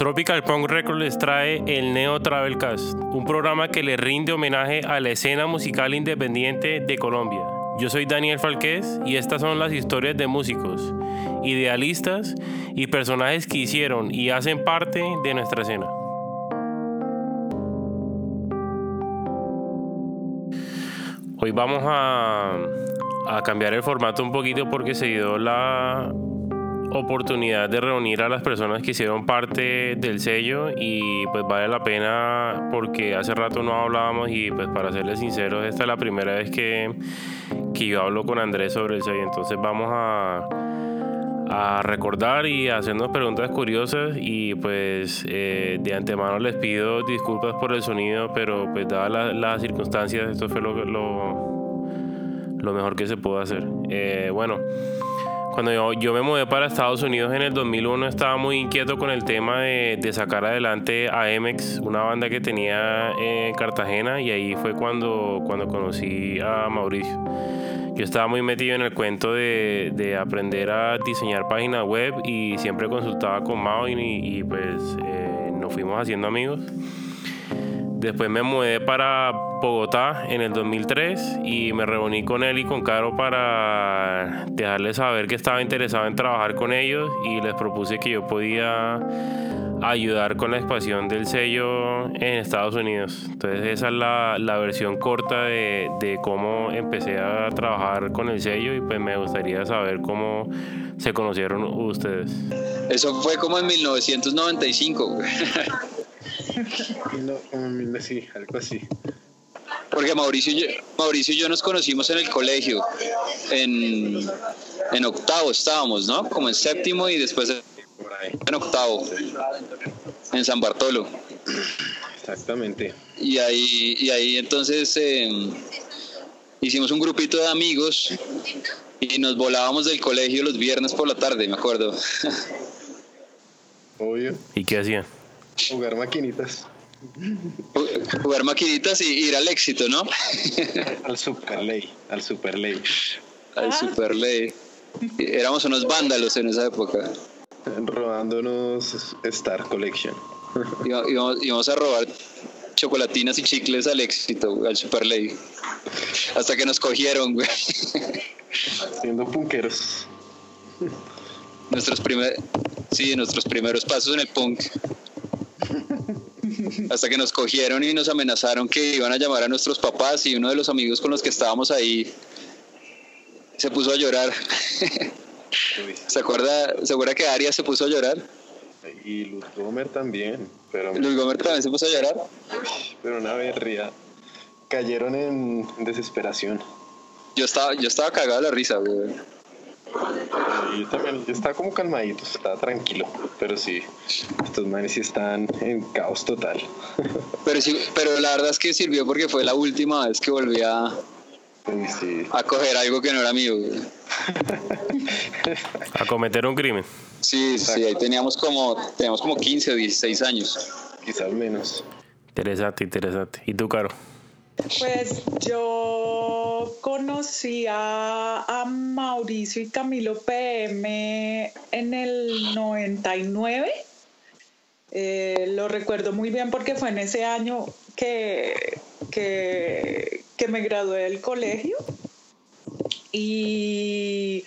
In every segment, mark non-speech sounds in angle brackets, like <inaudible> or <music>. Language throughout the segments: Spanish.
Tropical Punk Records les trae el Neo Travelcast, un programa que le rinde homenaje a la escena musical independiente de Colombia. Yo soy Daniel Falqués y estas son las historias de músicos, idealistas y personajes que hicieron y hacen parte de nuestra escena. Hoy vamos a, a cambiar el formato un poquito porque se dio la oportunidad de reunir a las personas que hicieron parte del sello y pues vale la pena porque hace rato no hablábamos y pues para serles sinceros esta es la primera vez que, que yo hablo con Andrés sobre el sello. Entonces vamos a, a recordar y hacernos preguntas curiosas y pues eh, de antemano les pido disculpas por el sonido pero pues dadas las circunstancias esto fue lo, lo, lo mejor que se pudo hacer. Eh, bueno cuando yo, me mudé para Estados Unidos en el 2001 estaba muy inquieto con el tema de, sacar adelante a Emex, una banda que tenía en Cartagena y ahí fue cuando, cuando conocí a Mauricio. Yo estaba muy metido en el cuento de, aprender a diseñar páginas web y siempre consultaba con Mao y, pues eh, nos fuimos haciendo amigos. Después me mudé para Bogotá en el 2003 y me reuní con él y con Caro para dejarles saber que estaba interesado en trabajar con ellos y les propuse que yo podía ayudar con la expansión del sello en Estados Unidos. Entonces esa es la, la versión corta de, de, cómo empecé a trabajar con el sello y pues me gustaría saber cómo se conocieron ustedes. Eso fue como en 1995. <laughs> no, sí, algo así. Porque Mauricio y, yo, Mauricio y yo nos conocimos en el colegio, en, en octavo estábamos, ¿no? Como en séptimo y después en octavo, en San Bartolo. Exactamente. Y ahí, y ahí entonces em, hicimos un grupito de amigos y nos volábamos del colegio los viernes por la tarde, me acuerdo. <laughs> Obvio. ¿Y qué hacían? Jugar maquinitas. Jugar maquinitas y ir al éxito, ¿no? al Superley, al Superley. Al Superley. Éramos unos vándalos en esa época. Robándonos Star Collection. íbamos, a robar chocolatinas y chicles al éxito, al Superley. Hasta que nos cogieron, güey. Siendo punqueros. Nuestros primeros, sí, nuestros primeros pasos en el punk. Hasta que nos cogieron y nos amenazaron que iban a llamar a nuestros papás y uno de los amigos con los que estábamos ahí se puso a llorar. <laughs> ¿Se acuerda, ¿Se acuerda que Arias se puso a llorar? Y Luz Gomer también. Pero... Luz Gomer también se puso a llorar. Pero una berría. Cayeron en desesperación. Yo estaba, yo estaba cagado de la risa, güey. Yo también, yo estaba como calmadito, estaba tranquilo, pero sí, estos manes sí están en caos total. <laughs> Pero sí, pero la verdad es que sirvió porque fue la última vez que volví a, a coger algo que no era mío. a cometer un crimen. Sí, sí, ahí teníamos como, teníamos como 15 o 16 años. Quizás menos. Interesante, interesante. ¿Y tú, Caro? Pues yo conocí a, Mauricio y Camilo PM en el 99. Eh, lo recuerdo muy bien porque fue en ese año que, que, me gradué del colegio. Y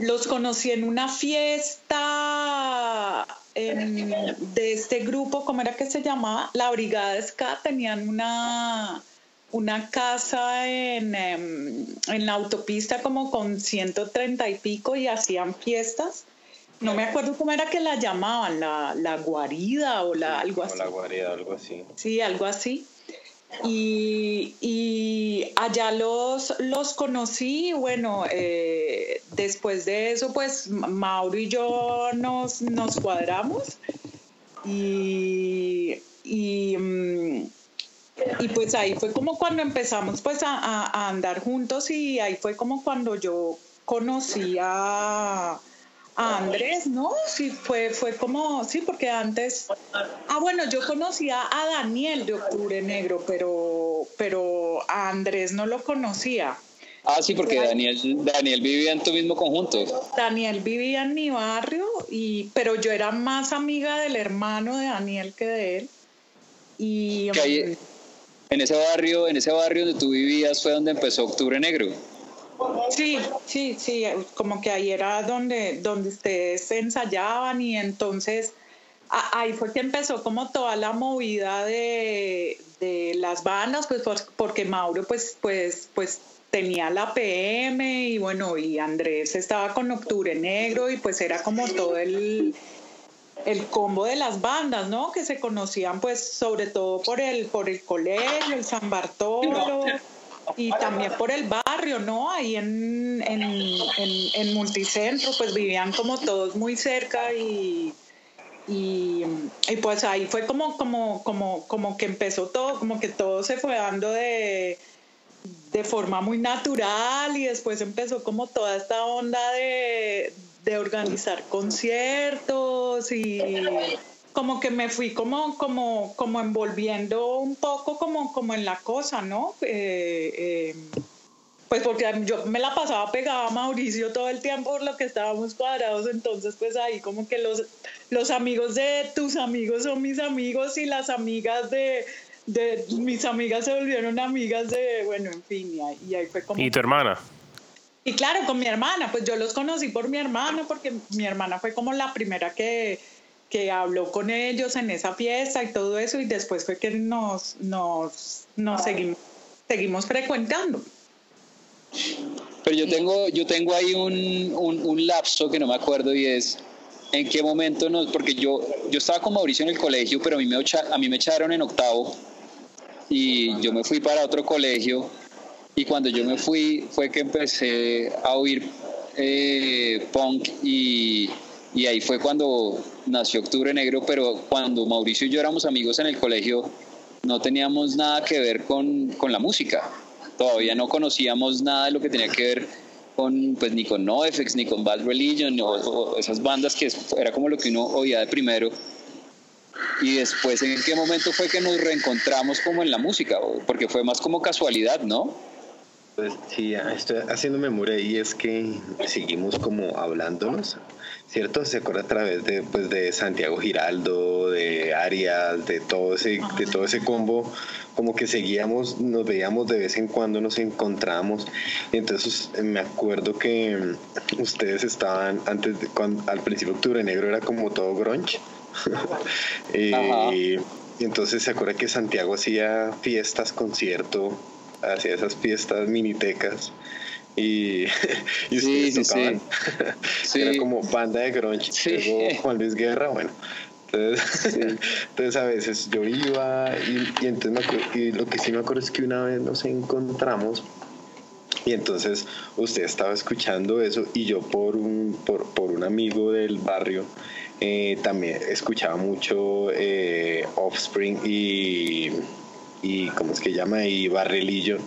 los conocí en una fiesta de este grupo, ¿cómo era que se llamaba? La Brigada Ska, tenían una, una casa en, em, en, la autopista como con 130 y pico y hacían fiestas. No me acuerdo cómo era que la llamaban, la, la guarida o la, algo así. la guarida, algo así. Sí, algo así. Y, y allá los, los conocí, bueno, eh, después de eso, pues Mauro y yo nos, nos cuadramos y, y mm, y pues ahí fue como cuando empezamos pues a, andar juntos y ahí fue como cuando yo conocí a, Andrés, ¿no? Sí, fue, fue como, sí, porque antes, ah, bueno, yo conocía a Daniel de Octubre Negro, pero, pero a Andrés no lo conocía. Ah, sí, porque Daniel, Daniel vivía en tu mismo conjunto. Daniel vivía en mi barrio, y, pero yo era más amiga del hermano de Daniel que de él. Y, um, en ese barrio, en ese barrio donde tú vivías fue donde empezó Octubre Negro. Sí, sí, sí, como que ahí era donde, donde ustedes ensayaban y entonces ahí fue que empezó como toda la movida de, de las bandas, pues porque Mauro pues, pues, pues tenía la PM y bueno, y Andrés estaba con Octubre Negro y pues era como todo el, el combo de las bandas, ¿no? Que se conocían pues sobre todo por el, por el colegio, el San Bartolo y también por el barrio, ¿no? Ahí en, en, en, Multicentro pues vivían como todos muy cerca y... Y, y, pues ahí fue como, como, como, como que empezó todo, como que todo se fue dando de, de forma muy natural y después empezó como toda esta onda de, organizar conciertos y como que me fui como, como, como envolviendo un poco como, como en la cosa, ¿no? Eh, eh, pues porque yo me la pasaba pegada a Mauricio todo el tiempo por lo que estábamos cuadrados, entonces pues ahí como que los, los amigos de tus amigos son mis amigos y las amigas de, de mis amigas se volvieron amigas de, bueno, en fin, y ahí, fue como... ¿Y tu hermana? Y claro, con mi hermana, pues yo los conocí por mi hermana, porque mi hermana fue como la primera que, que habló con ellos en esa fiesta y todo eso, y después fue que nos, nos, nos seguimos, seguimos frecuentando. Pero yo tengo, yo tengo ahí un, un, un, lapso que no me acuerdo y es en qué momento nos, porque yo, yo estaba con Mauricio en el colegio, pero a mí me, a mí me echaron en octavo y yo me fui para otro colegio y cuando yo me fui fue que empecé a oír eh, punk y, y, ahí fue cuando nació Octubre Negro, pero cuando Mauricio y yo éramos amigos en el colegio no teníamos nada que ver con, con la música, todavía no conocíamos nada de lo que tenía que ver con, pues ni con NoFX, ni con Bad Religion, o esas bandas que era como lo que uno oía de primero. Y después en qué momento fue que nos reencontramos como en la música, porque fue más como casualidad, ¿no? Pues sí, estoy haciendo memoria y es que seguimos como hablándonos, ¿cierto? Se acuerda a través de, pues, de Santiago Giraldo, de Arias, de todo ese, de todo ese combo, como que seguíamos, nos veíamos de vez en cuando, nos encontramos. Y entonces me acuerdo que ustedes estaban antes, de, cuando, al principio Octubre Negro era como todo grunge <laughs> y, entonces se acuerda que Santiago hacía fiestas, concierto, hacía esas fiestas minitecas y, <laughs> y ustedes tocaban. <laughs> Era como banda de grunge. Luego Juan Luis Guerra, bueno. Entonces, <laughs> entonces a veces yo iba y, entonces y lo que sí me acuerdo es que una vez nos encontramos y entonces usted estaba escuchando eso y yo por un, por, por un amigo del barrio eh, también escuchaba mucho eh, Offspring y, y, ¿cómo es que llama? Y Barrelillo.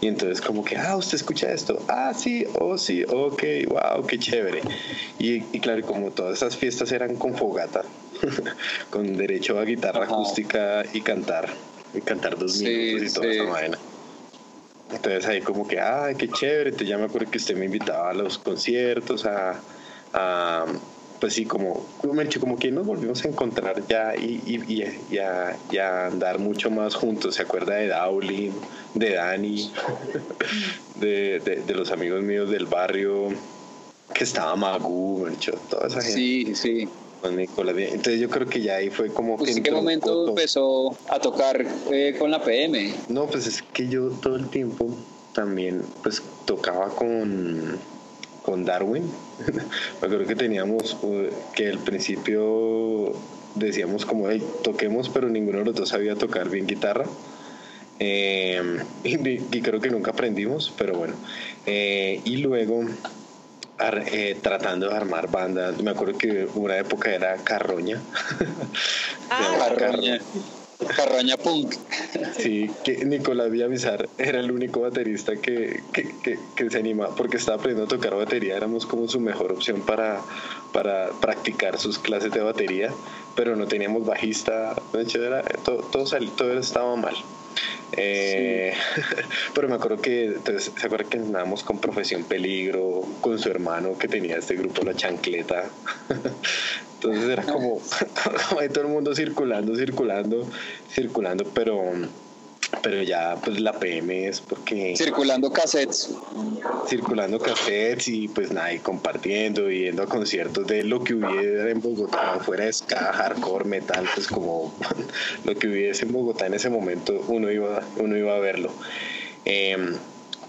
Y entonces como que, ah, usted escucha esto. Ah, sí, oh, sí, ok, wow, qué chévere. Y, y claro, como todas esas fiestas eran con fogata, <laughs> con derecho a guitarra acústica y cantar, y cantar dos minutos y toda esa vaina. Entonces ahí como que, ah, qué chévere. Entonces ya me acuerdo que usted me invitaba a los conciertos, a, a pues sí, como, como que nos volvimos a encontrar ya y, y, y, a, andar mucho más juntos. ¿Se acuerda de Dowling, de Dani, <laughs> de, de, los amigos míos del barrio? Que estaba Magu, toda esa gente. Sí, sí. Con Nicolás. Entonces yo creo que ya ahí fue como pues ¿En qué momento empezó a tocar eh, con la PM? No, pues es que yo todo el tiempo también pues tocaba con con Darwin. <laughs> Me acuerdo que teníamos uh, que al principio decíamos como, hey, toquemos, pero ninguno de los dos sabía tocar bien guitarra. <laughs> Eh, y, creo que nunca aprendimos, pero bueno. Eh, y luego eh, tratando de armar bandas, me acuerdo que una época era Carroña. <laughs> Ah, Carroña. Punk. Sí, que Nicolás Villamizar era el único baterista que, se anima porque estaba aprendiendo a tocar batería. Éramos como su mejor opción para, para practicar sus clases de batería, pero no teníamos bajista. Todo, todo, todo estaba mal. Eh, <laughs> pero me acuerdo que, entonces, ¿se acuerda que andábamos con Profesión Peligro, con su hermano que tenía este grupo La Chancleta? <laughs> entonces era como, <laughs> como ahí todo el mundo circulando, circulando, circulando, pero pero ya pues la PM es porque circulando cassettes. Circulando cassettes y pues nada y compartiendo y yendo a conciertos de lo que hubiera en Bogotá fuera ska hardcore metal pues como <laughs> lo que hubiese en Bogotá en ese momento uno iba uno iba a verlo. Em,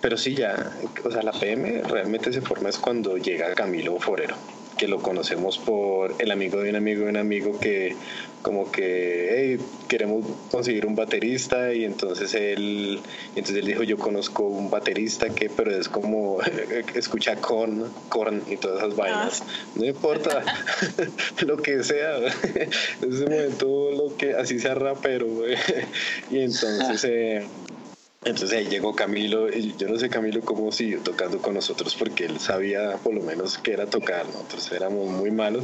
pero sí ya o sea la PM realmente se forma es cuando llega Camilo Forero que lo conocemos por el amigo de un amigo de un amigo que como que queremos conseguir un baterista y entonces él entonces él dijo yo conozco un baterista que pero es como <laughs> escucha corn corn y todas esas vainas ah. no importa <laughs> lo que sea <laughs> en ese momento lo que así sea rapero y entonces eh, entonces ahí llegó Camilo, y yo no sé Camilo cómo siguió tocando con nosotros porque él sabía por lo menos que era tocar, nosotros éramos muy malos,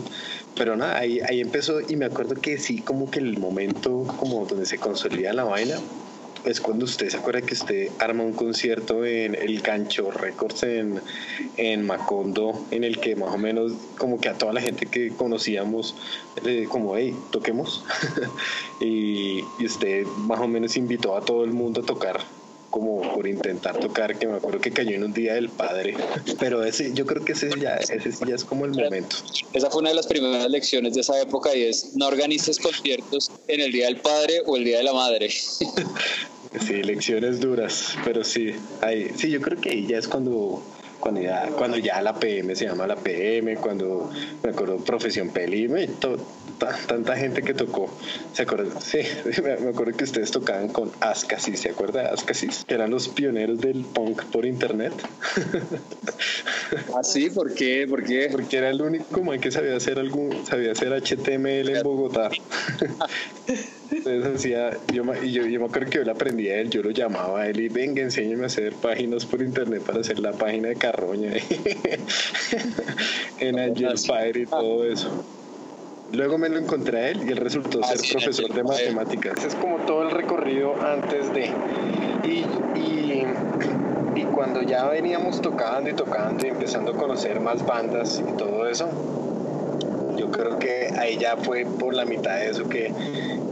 pero nada, ahí, ahí empezó y me acuerdo que sí, como que el momento como donde se consolida la vaina es cuando usted se acuerda que usted arma un concierto en el Gancho Records en, en Macondo, en el que más o menos como que a toda la gente que conocíamos, como, hey, toquemos. <laughs> y, y usted más o menos invitó a todo el mundo a tocar como por intentar tocar, que me acuerdo que cayó en un día del padre, <laughs> pero ese, yo creo que ese ya, ese ya es como el momento. Esa fue una de las primeras lecciones de esa época y es no organices conciertos en el día del padre o el día de la madre. <laughs> Sí, lecciones duras, pero sí, ahí, sí, yo creo que ahí ya es cuando cuando ya, cuando ya la PM se llama la PM, cuando me acuerdo Profesión Peli, y tanta gente que tocó. ¿Se acuerdan? Sí, <laughs> me acuerdo que ustedes tocaban con Ascasis, ¿se acuerda de Ascasis? Que eran los pioneros del punk por internet. ¿Ah, sí? ¿Por qué? ¿Por qué? <laughs> Porque era el único man que sabía hacer algún, sabía hacer HTML en Bogotá. <laughs> Entonces hacía, yo, yo, yo me acuerdo que yo le aprendí a él, yo lo llamaba a él y venga, enséñeme a hacer páginas por internet para hacer la página de Carroña <laughs> en Angel Fire y todo eso. Luego me lo encontré a él y él resultó ah, ser profesor de matemáticas. Es como todo el recorrido antes de. Y, y, y, cuando ya veníamos tocando y tocando y empezando a conocer más bandas y todo eso, yo creo que ahí ya fue por la mitad de eso que,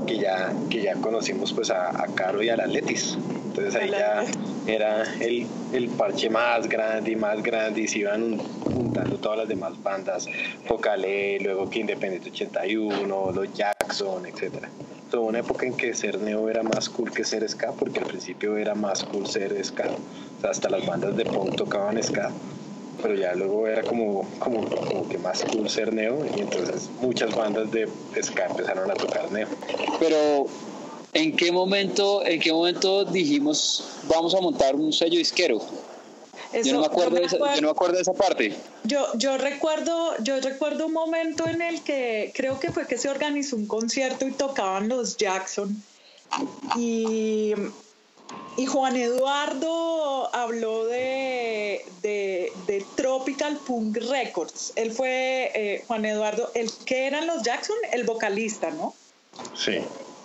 que, ya, que ya conocimos pues a, a Caro y a la Letis. Entonces ahí ya era el, el, parche más grande y más grande y se iban juntando todas las demás bandas, Focale, luego que Independiente 81, los Jackson, etc. Tuvo una época en que ser neo era más cool que ser ska, porque al principio era más cool ser ska. O sea, hasta las bandas de punk tocaban ska pero ya luego era como, como, como, que más cool ser neo y entonces muchas bandas de ska empezaron a tocar neo. Pero ¿En qué momento, en qué momento dijimos vamos a montar un sello disquero? yo, no me acuerdo, de esa, yo no me acuerdo de esa parte. Yo, yo, recuerdo, yo recuerdo un momento en el que creo que fue que se organizó un concierto y tocaban los Jackson. Y, y Juan Eduardo habló de, de, de, Tropical Punk Records. Él fue, eh, Juan Eduardo, el que eran los Jackson, el vocalista, ¿no? Sí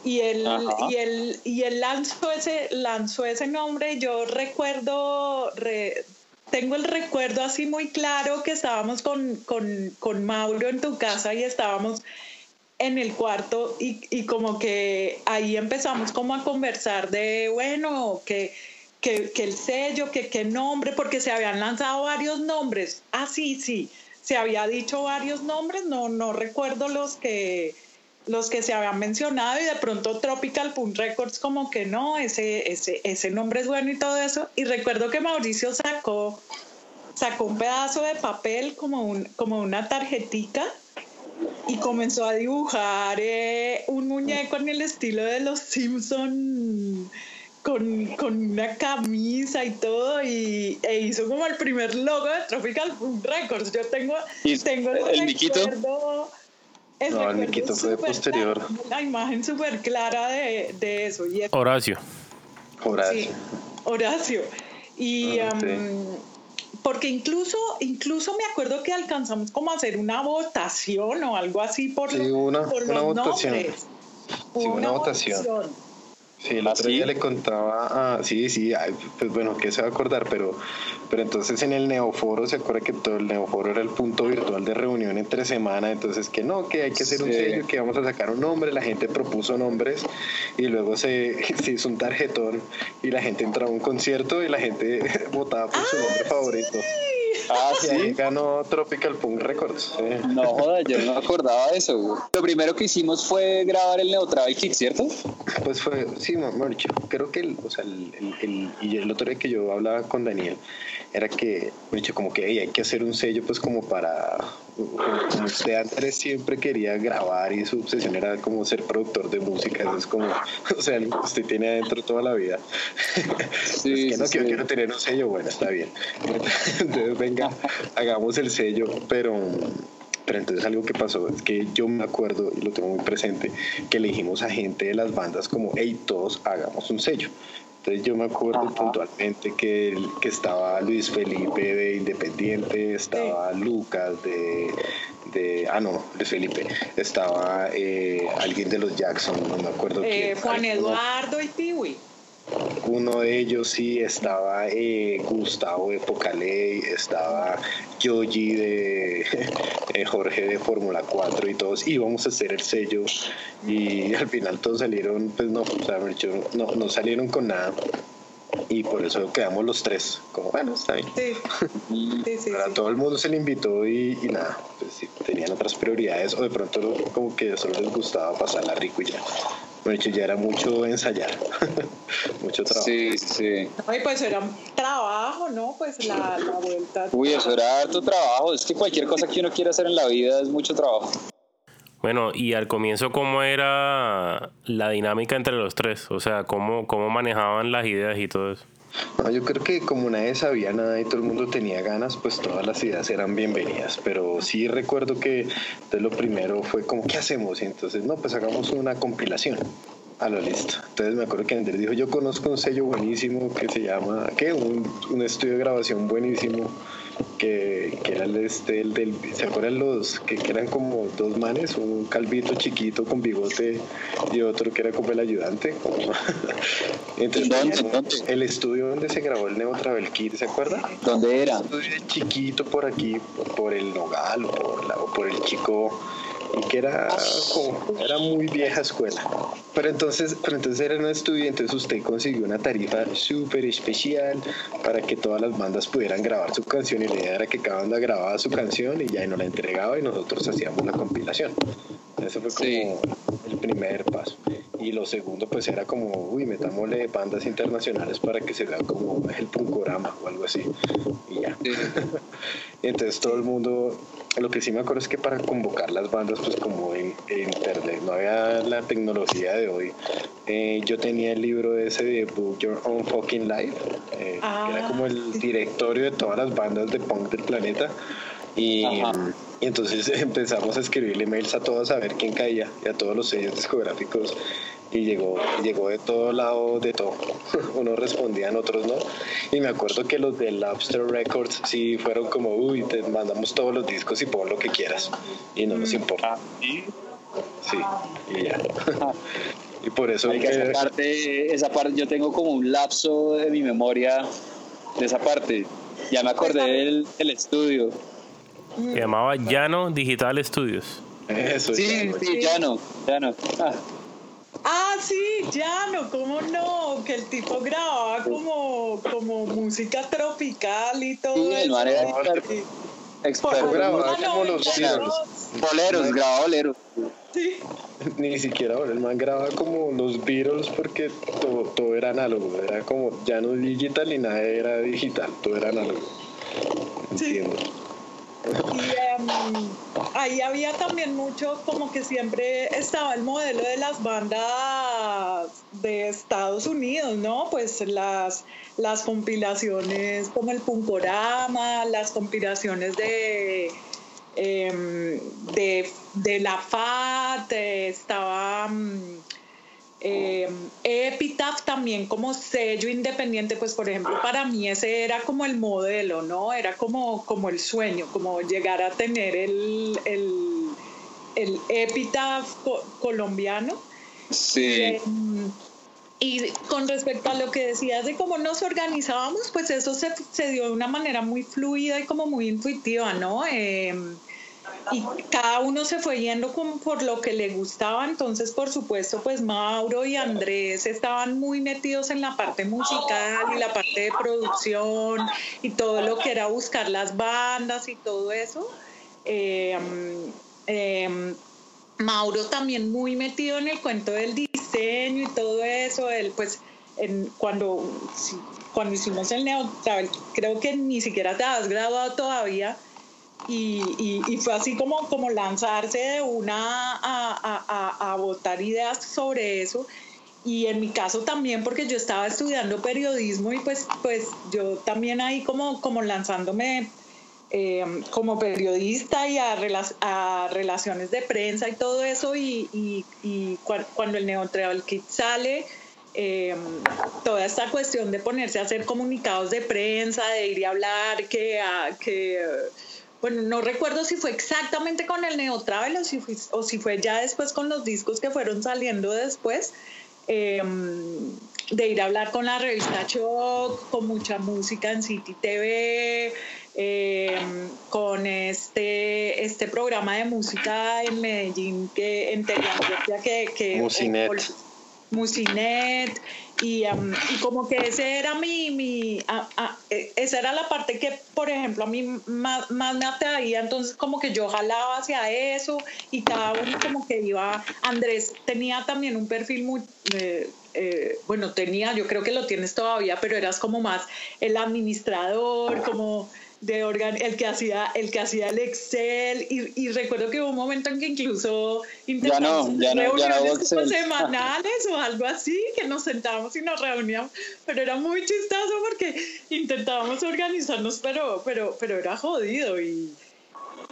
y él, y él, y él lanzó, ese, lanzó ese nombre. Yo recuerdo, tengo el recuerdo así muy claro que estábamos con, con, con, Mauro en tu casa y estábamos en el cuarto y, y, como que ahí empezamos como a conversar de, bueno, que, que, que el sello, que qué nombre, porque se habían lanzado varios nombres. Ah, sí, sí, se había dicho varios nombres, no, no recuerdo los que los que se habían mencionado y de pronto Tropical Punk Records como que no, ese, ese, ese nombre es bueno y todo eso. Y recuerdo que Mauricio sacó, sacó un pedazo de papel como, un, como una tarjetita y comenzó a dibujar eh, un muñeco en el estilo de los Simpson con, con, una camisa y todo y e hizo como el primer logo de Tropical Records. Yo tengo, tengo el, el no, el Niquito fue posterior. La imagen súper clara de, de eso. Horacio. Horacio. Sí, Horacio. Y ah, porque incluso, incluso me acuerdo que alcanzamos como a hacer una votación o algo así por, sí, una, una votación. Sí, una, votación. Sí, el ¿Ah, otro día le contaba, ah, sí, sí, pues bueno, que se va a acordar, pero, pero entonces en el Neoforo, se acuerda que todo el Neoforo era el punto virtual de reunión entre semana, entonces que no, que hay que hacer un sello, que vamos a sacar un nombre, la gente propuso nombres y luego se, <laughs> se hizo un tarjetón y la gente entraba a un concierto y la gente <laughs> votaba por su nombre favorito. Ah, sí. ganó Tropical Punk Records. No joda, yo no acordaba de eso. Lo primero que hicimos fue grabar el Neotravel Kick, ¿cierto? Pues fue, sí, mejor creo que el, o sea, el, el, y el otro día que yo hablaba con Daniel, era que, dicho, como que hay que hacer un sello, pues como para, como usted antes siempre quería grabar y su obsesión era como ser productor de música, entonces como, <laughs> o sea, usted tiene adentro toda la vida. <laughs> Sí, es que no quiero, tener un sello, bueno, está bien. <laughs> Entonces, venga, hagamos el sello, pero pero entonces algo que pasó es que yo me acuerdo y lo tengo muy presente que le dijimos a gente de las bandas como hey todos hagamos un sello entonces yo me acuerdo puntualmente que, que estaba Luis Felipe de Independiente, estaba Lucas de, de, ah no, Luis Felipe, estaba eh, alguien de los Jackson, no me acuerdo eh, Juan Eduardo y Piwi. Uno de ellos sí estaba eh, Gustavo de Pocaley, estaba Yogi de <laughs> eh, Jorge de Fórmula 4 y todos íbamos a hacer el sello y al final todos salieron, pues no, no, no salieron con nada y por eso quedamos los tres, como bueno, está bien. Sí. <laughs> todo el mundo se le invitó y, nada, pues sí, tenían otras prioridades o de pronto como que solo les gustaba pasarla rico y ya. De hecho, ya era mucho ensayar, <laughs> mucho trabajo. Sí, sí. Ay, pues era trabajo, ¿no? Pues la, la vuelta. Uy, eso era harto trabajo. Es que cualquier cosa que uno quiera hacer en la vida es mucho trabajo. Bueno, y al comienzo, ¿cómo era la dinámica entre los tres? O sea, ¿cómo, cómo manejaban las ideas y todo eso? No, yo creo que como nadie sabía nada y todo el mundo tenía ganas, pues todas las ideas eran bienvenidas. Pero sí recuerdo que entonces lo primero fue como, ¿qué hacemos? Y entonces, no, pues hagamos una compilación. A lo listo. Entonces me acuerdo que Andrés dijo, yo conozco un sello buenísimo que se llama, ¿qué? Un estudio de grabación buenísimo que, que era el, este, el del, ¿se acuerdan los que, eran como dos manes? Un calvito chiquito con bigote y otro que era como el ayudante. <laughs> Entonces, el estudio donde se grabó el Neo Travel Kit, ¿se acuerda? ¿Dónde era? Un estudio chiquito por aquí, por el Nogal o por, la, o por el Chico y que era como, era muy vieja escuela. Pero entonces, pero entonces era un estudio, entonces usted consiguió una tarifa súper especial para que todas las bandas pudieran grabar su canción y la idea era que cada banda grababa su canción y ya nos la entregaba y nosotros hacíamos la compilación. Ese fue como el primer paso. Y lo segundo, pues era como, uy, metámosle bandas internacionales para que se vea como el punkorama o algo así. Y ya. <laughs> entonces todo el mundo lo que sí me acuerdo es que para convocar las bandas, pues como en, internet no había la tecnología de hoy, eh, yo tenía el libro ese de Book Your Own Fucking Life, eh, que era como el ah, directorio de todas las bandas de punk del planeta. Y, y, entonces <laughs> empezamos a escribirle mails a todos a ver quién caía y a todos los sellos discográficos y llegó, llegó de todo lado, de todo. <laughs> Unos respondían, otros no. Y me acuerdo que los de Lobster Records sí fueron como, uy, te mandamos todos los discos y pon lo que quieras. Y no nos mm. importa. ¿Y? Sí, y ya. <laughs> y por eso... esa, parte, esa parte, yo tengo como un lapso de mi memoria de esa parte. Ya me acordé del, del estudio. Se llamaba Llano Digital Studios. Eso, sí, sí, Llano, Llano. Ah. Ah, sí, ya no, cómo no, que el tipo grababa como, como música tropical y todo. Sí, el man era experto. grababa como los Boleros, grababa boleros. Sí. Ni siquiera el man grababa como los Beatles porque todo, todo era análogo, era como ya no digital y nada era digital, todo era análogo. Entiendo. Y em, ahí había también mucho, como que siempre estaba el modelo de las bandas de Estados Unidos, ¿no? Pues las, las compilaciones como el Punkorama, las compilaciones de, em, de, de, la FAT, estaba... Mm, eh, Epitaph también como sello independiente, pues por ejemplo, para mí ese era como el modelo, ¿no? Era como, como el sueño, como llegar a tener el, el, el Epitaph colombiano. Sí. Mm, y con respecto a lo que decías de cómo nos organizábamos, pues eso se, se dio de una manera muy fluida y como muy intuitiva, ¿no? Em, y cada uno se fue yendo como por lo que le gustaba, entonces por supuesto pues Mauro y Andrés estaban muy metidos en la parte musical y la parte de producción y todo lo que era buscar las bandas y todo eso. Em, em, Mauro también muy metido en el cuento del diseño y todo eso, él pues en, cuando, cuando hicimos el Neutral, creo que ni siquiera te has graduado todavía y, y, fue así como, como lanzarse de una a, a, a, votar ideas sobre eso. Y en mi caso también porque yo estaba estudiando periodismo y pues, pues yo también ahí como, como lanzándome Em, como periodista y a, a, relaciones de prensa y todo eso. Y, y, cuando el Neotravel Kit sale, em, toda esta cuestión de ponerse a hacer comunicados de prensa, de ir y hablar, que, que bueno, no recuerdo si fue exactamente con el Neotravel o si, fue, o si fue ya después con los discos que fueron saliendo después. Em, de ir a hablar con la revista Choc, con mucha música en City TV, Em, con este, este programa de música en Medellín, que en que... que Musinet. Musinet y, em, y, como que ese era mi, mi e, esa era la parte que por ejemplo a mí más, más, me atraía entonces como que yo jalaba hacia eso y cada uno como que iba Andrés tenía también un perfil muy eh, eh, bueno tenía yo creo que lo tienes todavía pero eras como más el administrador como de organ el que hacía el que hacía el Excel y, recuerdo que hubo un momento en que incluso intentamos ya reuniones semanales o algo así que nos sentábamos y nos reuníamos pero era muy chistoso porque intentábamos organizarnos pero pero pero era jodido y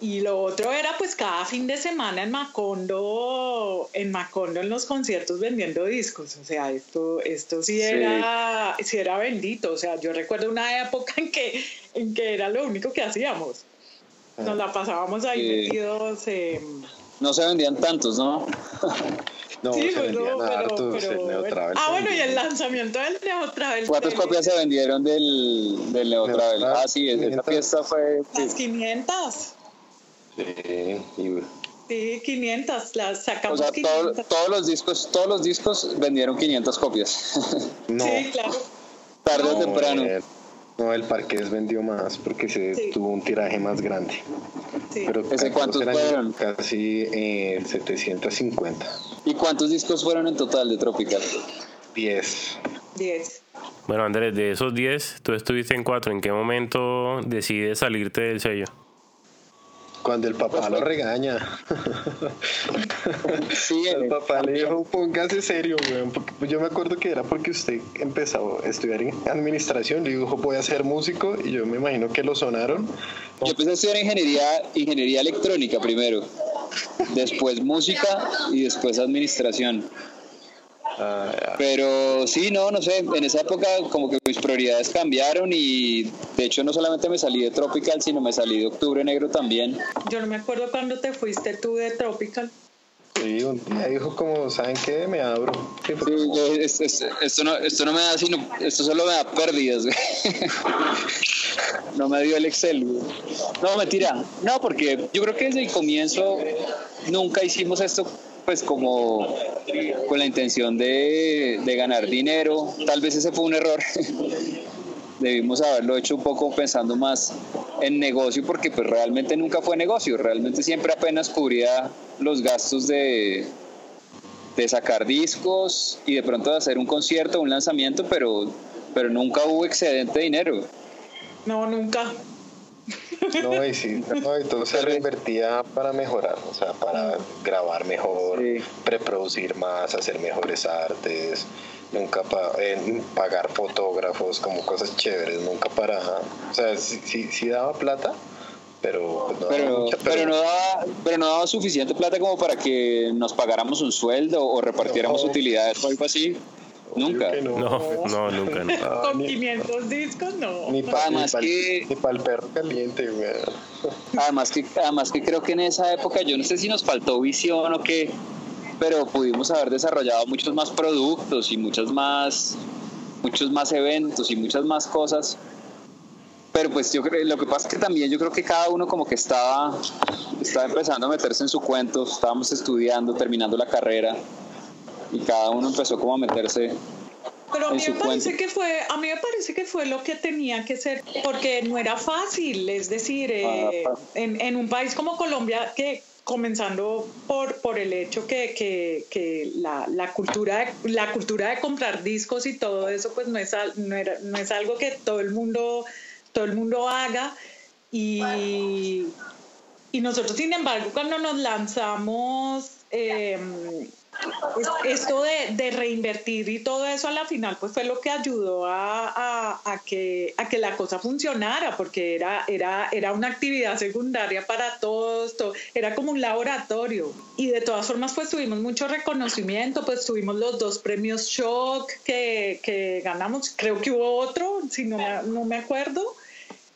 y lo otro era pues cada fin de semana en Macondo, en Macondo en los conciertos vendiendo discos. O sea, esto, esto sí, Era, sí era bendito. O sea, yo recuerdo una época en que, en que era lo único que hacíamos. Nos la pasábamos ahí metidos. No se vendían tantos, ¿no? <laughs> No, sí, se vendían hartos Ah, bueno, y el lanzamiento del Neotravel. ¿Cuántas copias se vendieron del, del Neotravel? Ah, sí, esa fiesta fue... Las 500. Sí, 500, las sacamos. O sea, todos los discos, todos los discos vendieron 500 copias. <laughs> no. Sí, claro. Tarde o temprano. no, el Parqués vendió más porque se tuvo un tiraje más grande. Sí. Pero ¿Ese cuántos fueron? Casi eh, 750. ¿Y cuántos discos fueron en total de Tropical? 10. 10. Bueno, Andrés, de esos 10, tú estuviste en 4. ¿En qué momento decides salirte del sello? Cuando el papá lo regaña. Sí, <laughs> el papá le dijo, póngase serio, weón. Yo me acuerdo que era porque usted empezó a estudiar en administración. Le dijo, voy a ser músico. Y yo me imagino que lo sonaron. Yo empecé a estudiar ingeniería, ingeniería electrónica primero. Después música y después administración. Ah, Pero sí, no, no sé, en esa época como que mis prioridades cambiaron y de hecho no solamente me salí de Tropical, sino me salí de Octubre Negro también. Yo no me acuerdo cuándo te fuiste tú de Tropical. Sí, un día dijo como, ¿saben qué? Me abro. Sí, esto, no, esto no me da sino, esto solo me da pérdidas, <laughs> No me dio el Excel, No, mentira. No, porque yo creo que desde el comienzo nunca hicimos esto pues como con la intención de, ganar dinero. Tal vez ese fue un error. <laughs> Debimos haberlo hecho un poco pensando más en negocio porque pues realmente nunca fue negocio, realmente siempre apenas cubría los gastos de, de sacar discos y de pronto de hacer un concierto, un lanzamiento, pero, pero nunca hubo excedente de dinero. No, nunca. No, y sí, y todo se reinvertía para mejorar, o sea, para grabar mejor, preproducir más, hacer mejores artes, nunca para pagar fotógrafos, como cosas chéveres, nunca para, o sea, sí, sí, daba plata, pero pues, no pero, pero, no daba, pero no daba suficiente plata como para que nos pagáramos un sueldo o repartiéramos utilidades o algo así. Nunca. No. no, nunca. No. Con 500 discos, no. Ni para que... el perro caliente, Además que, además que creo que en esa época, yo no sé si nos faltó visión o qué, pero pudimos haber desarrollado muchos más productos y muchas más, muchos más eventos y muchas más cosas. Pero pues yo creo, lo que pasa es que también yo creo que cada uno como que estaba, estaba empezando a meterse en su cuento, estábamos estudiando, terminando la carrera y cada uno empezó como a meterse pero a mí me parece que fue, a mí me parece que fue lo que tenía que ser, porque no era fácil, es decir, eh, ah, en, en, un país como Colombia que comenzando por, por el hecho que, que, que la, la, cultura de, la cultura de comprar discos y todo eso pues no es, no, era, no es algo que todo el mundo todo el mundo haga. Y, y nosotros sin embargo cuando nos lanzamos eh, esto de, reinvertir y todo eso a la final pues fue lo que ayudó a, que, a que la cosa funcionara porque era, era, era una actividad secundaria para todos, era como un laboratorio y de todas formas pues tuvimos mucho reconocimiento, pues tuvimos los dos premios Shock que, que ganamos, creo que hubo otro, si no, no me acuerdo.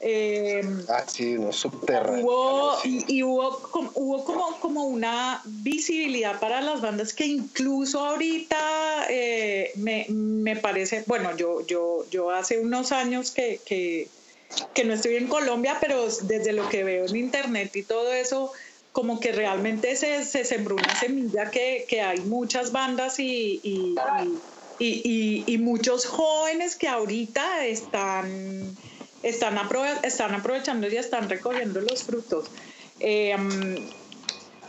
Eh, ah, sí, no Hubo, y, hubo, hubo como, como una visibilidad para las bandas que incluso ahorita eh, me, me, parece, bueno, yo, yo, yo hace unos años que, que, que, no estoy en Colombia, pero desde lo que veo en internet y todo eso, como que realmente se, se sembró una semilla que, que hay muchas bandas y, y, y, y muchos jóvenes que ahorita están están, están aprovechando y están recogiendo los frutos. Eh,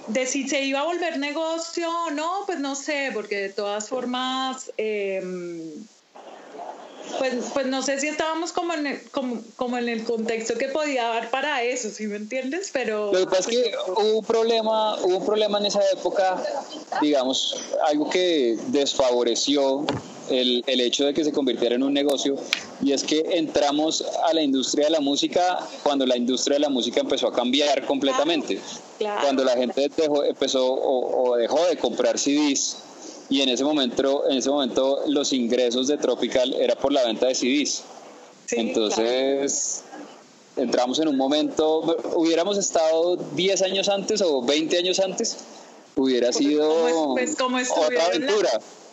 de si se iba a volver negocio o no, pues no sé, porque de todas formas, eh, pues, pues no sé si estábamos como en, el, como, como en el contexto que podía dar para eso, ¿sí me entiendes? Pero... Lo que pasa es que pues, hubo un problema, hubo un problema en esa época, digamos, algo que desfavoreció el, el, hecho de que se convirtiera en un negocio y es que entramos a la industria de la música cuando la industria de la música empezó a cambiar completamente. Cuando la gente dejó, empezó o, dejó de comprar CDs y en ese momento, en ese momento los ingresos de Tropical era por la venta de CDs. Entonces entramos en un momento, hubiéramos estado 10 años antes o 20 años antes, hubiera sido pues, otra aventura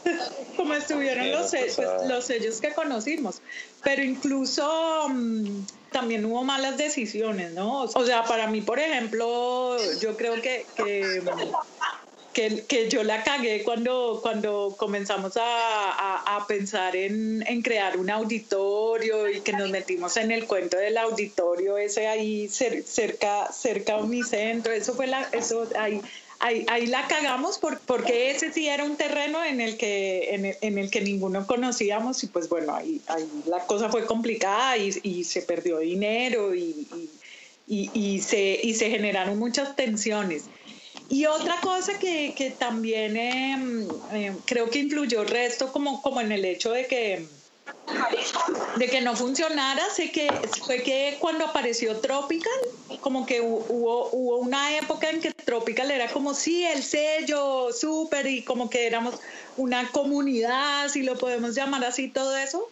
<laughs> como estuvieron los, pues, los sellos que conocimos. Pero incluso mm, también hubo malas decisiones, ¿no? O sea, para mí, por ejemplo, yo creo que, que, que, yo la cagué cuando, cuando comenzamos a, a, pensar en, en, crear un auditorio y que nos metimos en el cuento del auditorio ese ahí cerca, cerca a Unicentro. Eso fue la, eso ahí ahí, la cagamos porque ese sí era un terreno en el que, en el, que ninguno conocíamos y pues bueno, ahí, la cosa fue complicada y, se perdió dinero y, y, se, y se generaron muchas tensiones. Y otra cosa que, también em, em, creo que influyó el resto como, como en el hecho de que de que no funcionara, sé que fue que cuando apareció Tropical, como que hubo, hubo una época en que Tropical era como sí, el sello súper y como que éramos una comunidad, si lo podemos llamar así, todo eso.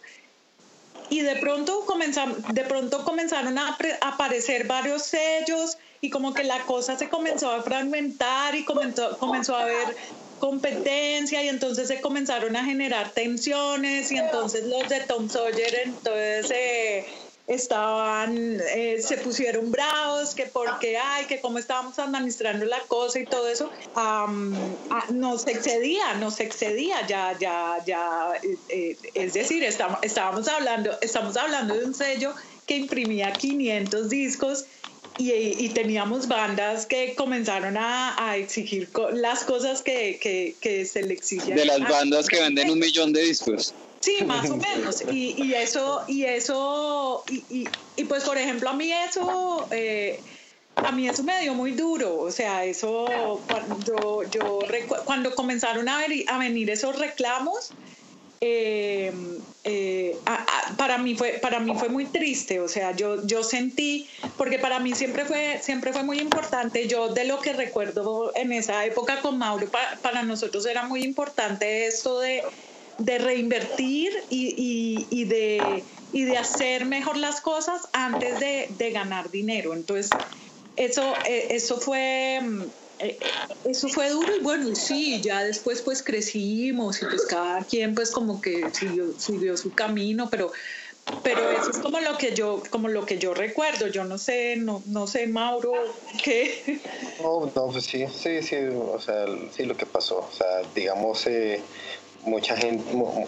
Y de pronto, comenzamos, de pronto comenzaron a aparecer varios sellos y como que la cosa se comenzó a fragmentar y comenzó, comenzó a haber competencia y entonces se comenzaron a generar tensiones y entonces los de Tom Sawyer entonces eh, estaban, eh, se pusieron bravos, que porque, ay, que cómo estábamos administrando la cosa y todo eso, nos excedía, nos excedía, ya, ya, ya, eh, es decir, estamos, estábamos hablando, estamos hablando de un sello que imprimía 500 discos y, teníamos bandas que comenzaron a, exigir las cosas que, se le exigían. De las bandas que venden un millón de discos. Sí, <laughs> más o menos. Y, eso, y eso, y, pues por ejemplo a mí eso, eh, a mí eso me dio muy duro. O sea, eso, cuando, yo, cuando comenzaron a, a venir esos reclamos, eh, eh, para mí fue para mí fue muy triste o sea yo yo sentí porque para mí siempre fue siempre fue muy importante yo de lo que recuerdo en esa época con Mauro para, nosotros era muy importante esto de, de reinvertir y, y, de y de hacer mejor las cosas antes de, de ganar dinero. Entonces eso eh, eso fue eh, eso fue duro y bueno, sí, ya después pues crecimos y pues cada quien pues como que siguió, siguió su camino, pero pero eso es como lo que yo como lo que yo recuerdo. Yo no sé no, no sé Mauro qué no no pues sí sí sí o sea sí lo que pasó. O sea digamos eh, mucha gente,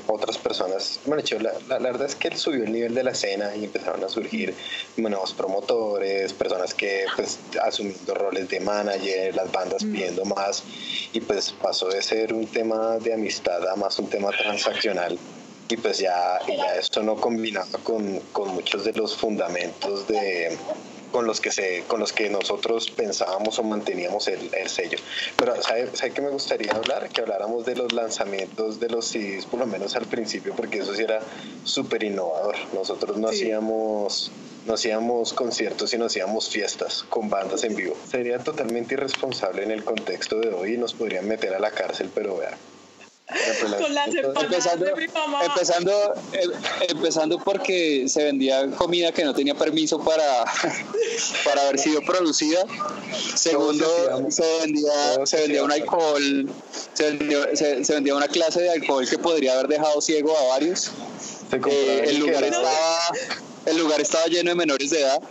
otras personas, bueno, la, la, verdad es que él subió el nivel de la escena y empezaron a surgir nuevos promotores, personas que pues asumiendo roles de manager, las bandas mm. pidiendo más y pues pasó de ser un tema de amistad a más un tema transaccional y pues ya, y ya esto no combinaba con, con muchos de los fundamentos de con los que se con los que nosotros pensábamos o manteníamos el, sello. Pero ¿sabe, ¿sabe que me gustaría hablar? que habláramos de los lanzamientos de los CDs por lo menos al principio porque eso sí era súper innovador. Nosotros no hacíamos no hacíamos conciertos y no hacíamos fiestas con bandas en vivo. Sería totalmente irresponsable en el contexto de hoy y nos podrían meter a la cárcel pero vea con las empezando, de mi mamá. Empezando, em, empezando porque se vendía comida que no tenía permiso para, <laughs> para haber sido producida. Segundo, se vendía, se vendía un alcohol, se, se, vendía una clase de alcohol que podría haber dejado ciego a varios. Eh, el, lugar estaba, el lugar estaba lleno de menores de edad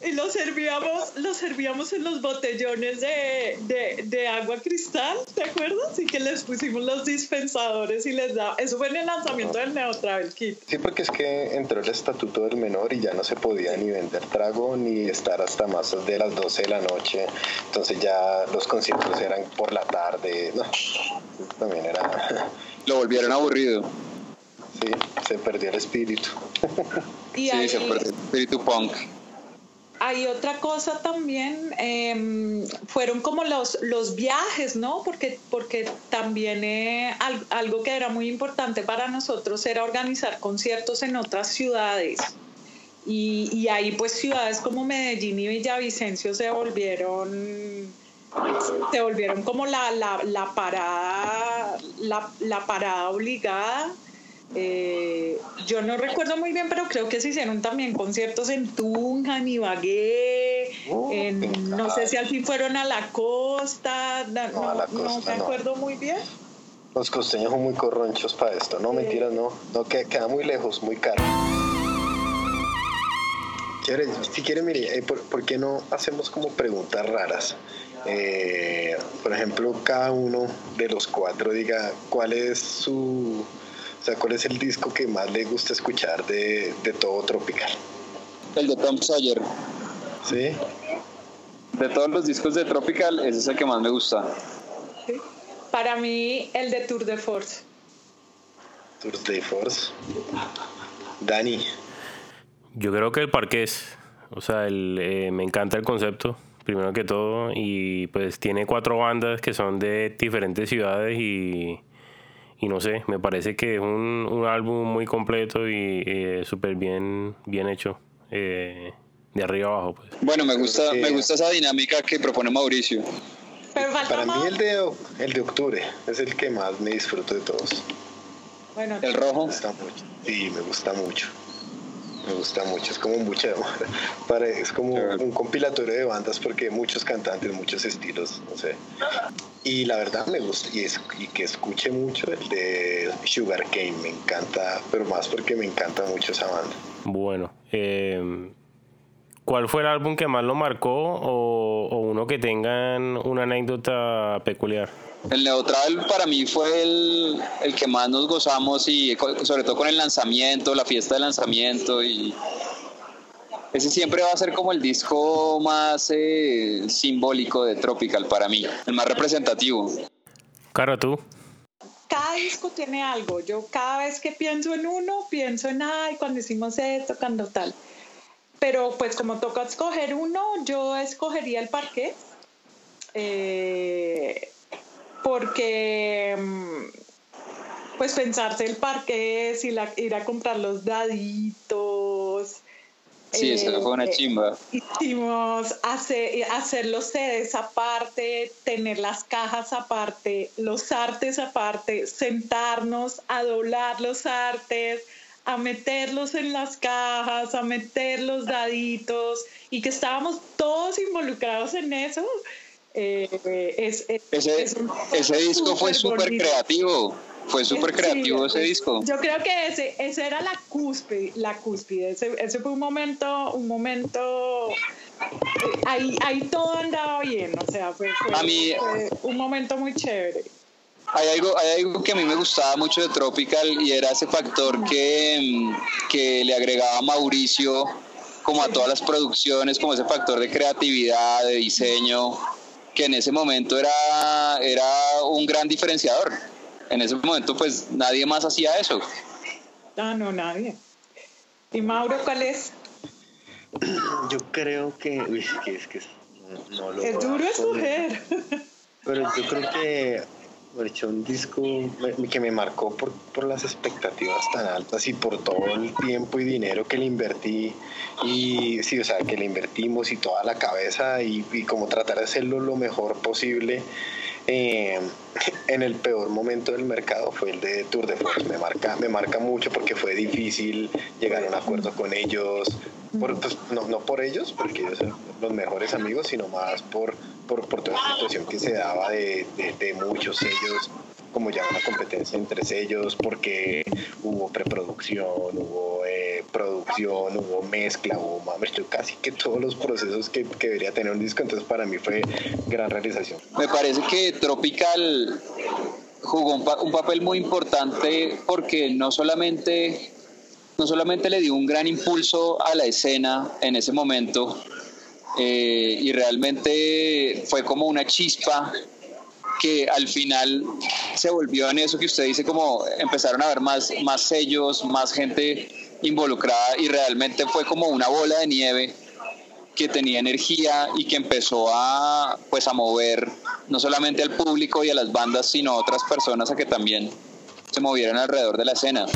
y lo servíamos, lo servíamos en los botellones de, de, de, agua cristal, ¿te acuerdas? Y que les pusimos los dispensadores y les da. Eso fue en el lanzamiento del Neo Travel Kit. Sí, porque es que entró el estatuto del menor y ya no se podía ni vender trago ni estar hasta más de las 12 de la noche. Entonces ya los conciertos eran por la tarde. No, también era. Lo volvieron aburrido. Sí, se perdió el espíritu. sí, se perdió el espíritu punk hay otra cosa también, em, fueron como los, los viajes, ¿no? Porque, porque también eh, algo que era muy importante para nosotros era organizar conciertos en otras ciudades. Y, y ahí pues ciudades como Medellín y Villavicencio se volvieron se volvieron como la, la, la parada la, la parada obligada eh, yo no recuerdo muy bien, pero creo que se hicieron también conciertos en Tunja, en Ibagué, uh, no sé si al fin fueron a la costa, no, me acuerdo muy bien. Los costeños son muy corronchos para esto, no, mentiras, no, no queda, muy lejos, muy caro. Si quiere, mire, eh, ¿por, qué no hacemos como preguntas raras? Eh, por ejemplo, cada uno de los cuatro diga cuál es su o sea, ¿cuál es el disco que más le gusta escuchar de, de todo Tropical? El de Tom Sawyer. ¿Sí? De todos los discos de Tropical, ese es el que más me gusta. Para mí, el de Tour de Force. Tour de Force. Dani. Yo creo que el Parqués. O sea, el, eh, me encanta el concepto, primero que todo. Y pues tiene cuatro bandas que son de diferentes ciudades y y no sé, me parece que es un, un álbum muy completo y eh, súper bien, bien hecho. Eh, de arriba abajo. Pues. Bueno, me gusta, me gusta esa dinámica que propone Mauricio. Para mí el de, el de octubre es el que más me disfruto de todos. Bueno, el rojo. Me gusta mucho. Sí, me gusta mucho me gusta mucho, es como mucha, <laughs> es como un compilatorio de bandas porque muchos cantantes, muchos estilos, no sé. Y la verdad me gusta, y, es, y que escuche mucho el de Sugar Cane, me encanta, pero más porque me encanta mucho esa banda. Bueno, eh, ¿cuál fue el álbum que más lo marcó o, o uno que tengan una anécdota peculiar? El Neutral para mí fue el, el, que más nos gozamos y sobre todo con el lanzamiento, la fiesta de lanzamiento y ese siempre va a ser como el disco más eh, simbólico de Tropical para mí, el más representativo. Cara, tú. Cada disco tiene algo. Yo cada vez que pienso en uno, pienso en, ay, cuando hicimos esto, cuando tal. Pero pues como toca escoger uno, yo escogería el parque. Eh, porque mm, pues pensarse el parque es ir a comprar los daditos. Sí, eso fue una eh, chimba. Hicimos hacer, hacer los CDs aparte, tener las cajas aparte, los artes aparte, sentarnos a doblar los artes, a meterlos en las cajas, a meter los daditos y que estábamos todos involucrados en eso Eh, ese, disco fue súper creativo. Fue súper creativo ese disco. Yo creo que ese, ese era la cúspide, la cúspide. Ese, ese fue un momento, un momento ahí, ahí todo andaba bien, o sea, fue, un momento muy chévere. Hay algo, hay algo que a mí me gustaba mucho de Tropical y era ese factor que, que le agregaba Mauricio como a todas las producciones, como ese factor de creatividad, de diseño, que en ese momento era, era un gran diferenciador. En ese momento pues nadie más hacía eso. Ah, no, nadie. ¿Y Mauro cuál es? Yo creo que, uy, que es que no, lo Es duro escoger. Pero yo creo que he hecho un disco que me marcó por, por, las expectativas tan altas y por todo el tiempo y dinero que le invertí. Y sí, o sea, que le invertimos y toda la cabeza y como tratar de hacerlo lo mejor posible eh, <laughs> en el peor momento del mercado fue el de Tour de France. Me marca, me marca mucho porque fue difícil llegar a un acuerdo con ellos. Pues, no, no, por ellos, porque ellos son los mejores amigos, sino más por, por, por toda la situación que se daba de, de, de muchos ellos como ya una competencia entre ellos porque hubo preproducción, hubo eh, producción, hubo mezcla, hubo casi que todos los procesos que, que, debería tener un disco, entonces para mí fue gran realización. Me parece que Tropical jugó un, papel muy importante porque no solamente, no solamente le dio un gran impulso a la escena en ese momento, eh, y realmente fue como una chispa que al final se volvió en eso que usted dice, como empezaron a ver más, más sellos, más gente involucrada y realmente fue como una bola de nieve que tenía energía y que empezó a pues a mover no solamente al público y a las bandas sino a otras personas a que también se movieran alrededor de la escena.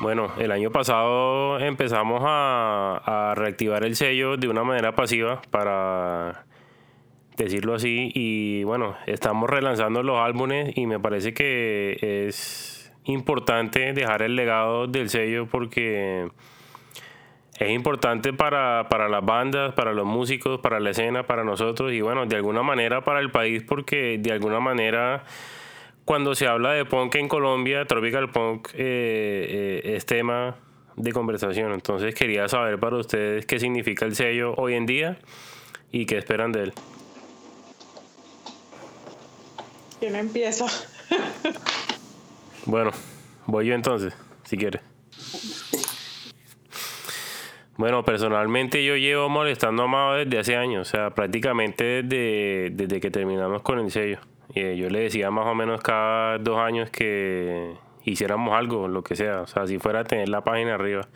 Bueno, el año pasado empezamos a reactivar el sello de una manera pasiva para decirlo así. Y bueno, estamos relanzando los álbumes y me parece que es importante dejar el legado del sello porque es importante para, para las bandas, para los músicos, para la escena, para nosotros y bueno, de alguna manera para el país porque de alguna manera cuando se habla de punk en Colombia, Tropical Punk eh, eh, es tema de conversación. Entonces quería saber para ustedes qué significa el sello hoy en día y qué esperan de él. ¿Quién empieza? <laughs> bueno, voy yo entonces, si quieres. Bueno, personalmente yo llevo molestando a Amado desde hace años, o sea, prácticamente desde, desde que terminamos con el sello. Y eh, yo le decía más o menos cada dos años que hiciéramos algo, lo que sea, o sea, si fuera a tener la página arriba.